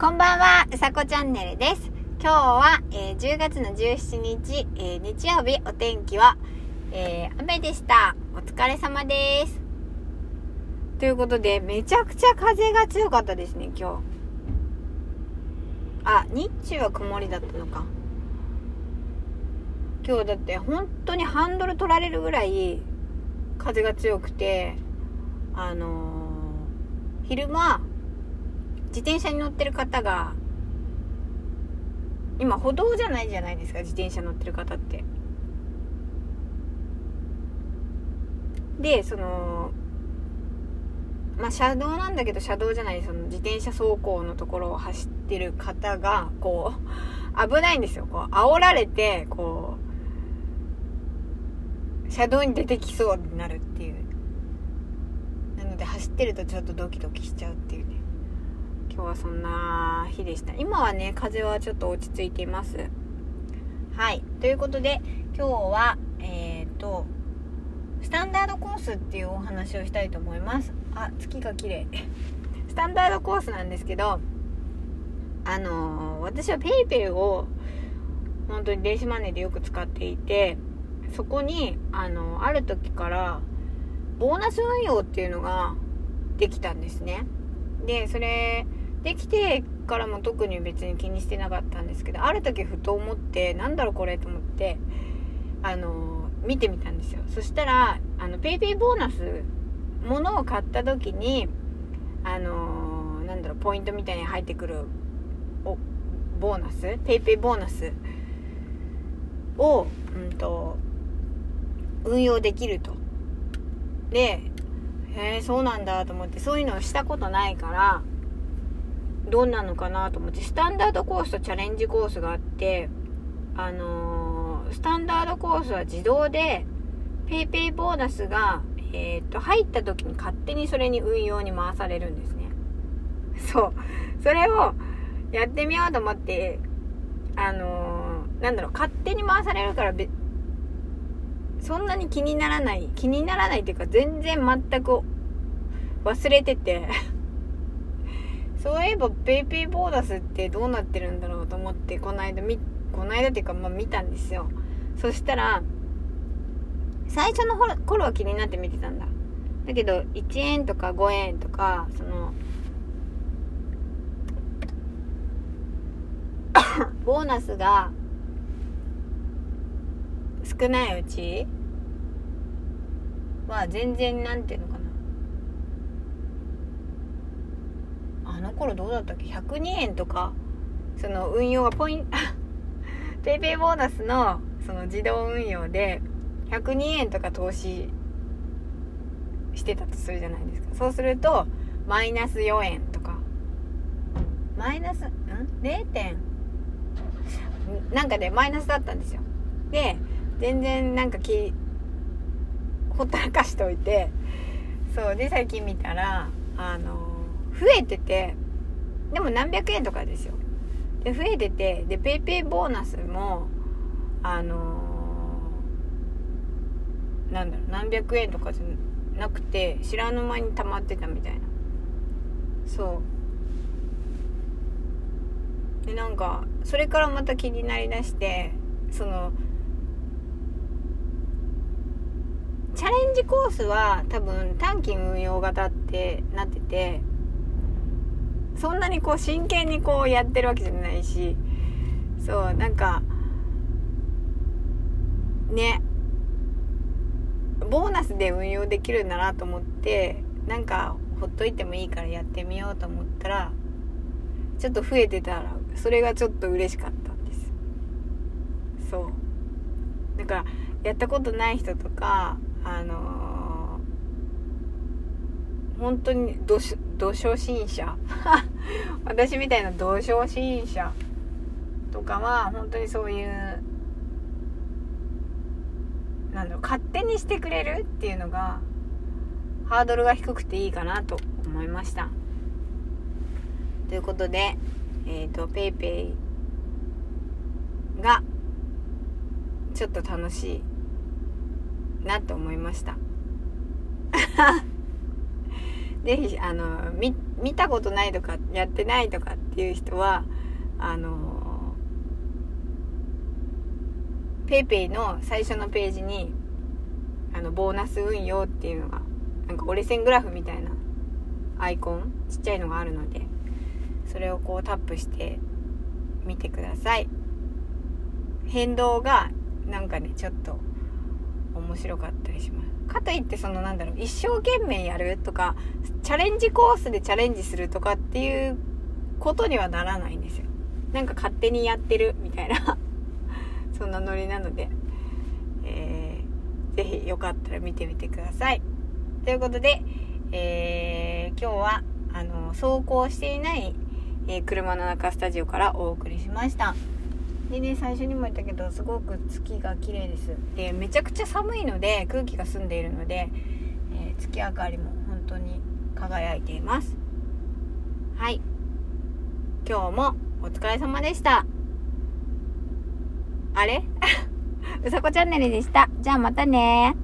こんばんは、うさこチャンネルです。今日は、えー10月の17日、えー日曜日、お天気は、えー雨でした。お疲れ様です。ということで、めちゃくちゃ風が強かったですね、今日。あ、日中は曇りだったのか。今日だって本当にハンドル取られるぐらい風が強くて、あのー昼間、自転車に乗ってる方が今歩道じゃないじゃないですか自転車乗ってる方って。でそのまあ車道なんだけど車道じゃないその自転車走行のところを走ってる方がこう危ないんですよ。こう煽られてこう車道に出てきそうになるっていう。なので走ってるとちょっとドキドキしちゃうっていう。今日はそんな日でした。今はね風はちょっと落ち着いています。はい。ということで今日はえっ、とスタンダードコースっていうお話をしたいと思います。あ月が綺麗。スタンダードコースなんですけどあのー私は PayPay を本当に電子マネーでよく使っていてそこにあのある時からボーナス運用っていうのができたんですね。でそれできてからも特に別に気にしてなかったんですけどある時ふと思ってなんだろうこれと思ってあの見てみたんですよ。そしたらあの PayPay ボーナス物を買った時にあのなんだろうポイントみたいに入ってくるおボーナス？PayPay ボーナスを、うん、と運用できると。でへえそうなんだと思ってそういうのをしたことないからどうなのかなと思ってスタンダードコースとチャレンジコースがあってあのースタンダードコースは自動で PayPay ボーナスが、えーっと入った時に勝手にそれに運用に回されるんですね。そう。それをやってみようと思ってあのーなんだろう勝手に回されるからそんなに気にならない気にならないっていうか全然全く忘れてて。そういえば PayPay ボーナスってどうなってるんだろうと思ってこの間みこの間っていうかまあ見たんですよ。そしたら最初の頃頃は気になって見てたんだ。だけど1円とか5円とかその ボーナスが少ないうちは全然なんていうのかなあの頃どうだったっけ？102円とかその運用がポイン ト PayPay ボーナスのその自動運用で102円とか投資してたとするじゃないですか。そうするとマイナス4円とか。マイナスん？0. 点？なんかでマイナスだったんですよ。で全然なんかきほったらかしといてそうで最近見たらあの増えててでも何百円とかですよ。で増えててで PayPay ボーナスもあのなんだろう何百円とかじゃなくて知らぬ間に溜まってたみたいな。そう。でなんかそれからまた気になりだしてそのチャレンジコースは多分短期運用型ってなっててそんなにこう真剣にこうやってるわけじゃないしそうなんかねボーナスで運用できるんだなと思ってなんかほっといてもいいからやってみようと思ったらちょっと増えてたらそれがちょっと嬉しかったんです。そう。だからやったことない人とかあの本当にどしど初心者私みたいなど初心者とかは本当にそういうなんだろう勝手にしてくれるっていうのがハードルが低くていいかなと思いました。ということでえっ、ー、と PayPay がちょっと楽しいなと思いました。ぜひあの見見たことないとかやってないとかっていう人はあのペイペイの最初のページにあのボーナス運用っていうのがなんか折れ線グラフみたいなアイコンちっちゃいのがあるのでそれをこうタップしてみてください。変動がなんかねちょっと面白かったりします。かといってそのなんだろう一生懸命やるとかチャレンジコースでチャレンジするとかっていうことにはならないんですよ。なんか勝手にやってるみたいな そんなノリなので、えー、ぜひよかったら見てみてください。ということで、えー、今日はあの走行していない、え、車の中スタジオからお送りしました。でね最初にも言ったけどすごく月が綺麗です。でめちゃくちゃ寒いので空気が澄んでいるので、えー、月明かりも本当に輝いています。はい。今日もお疲れ様でした。あれ？うさこチャンネルでした。じゃあまたね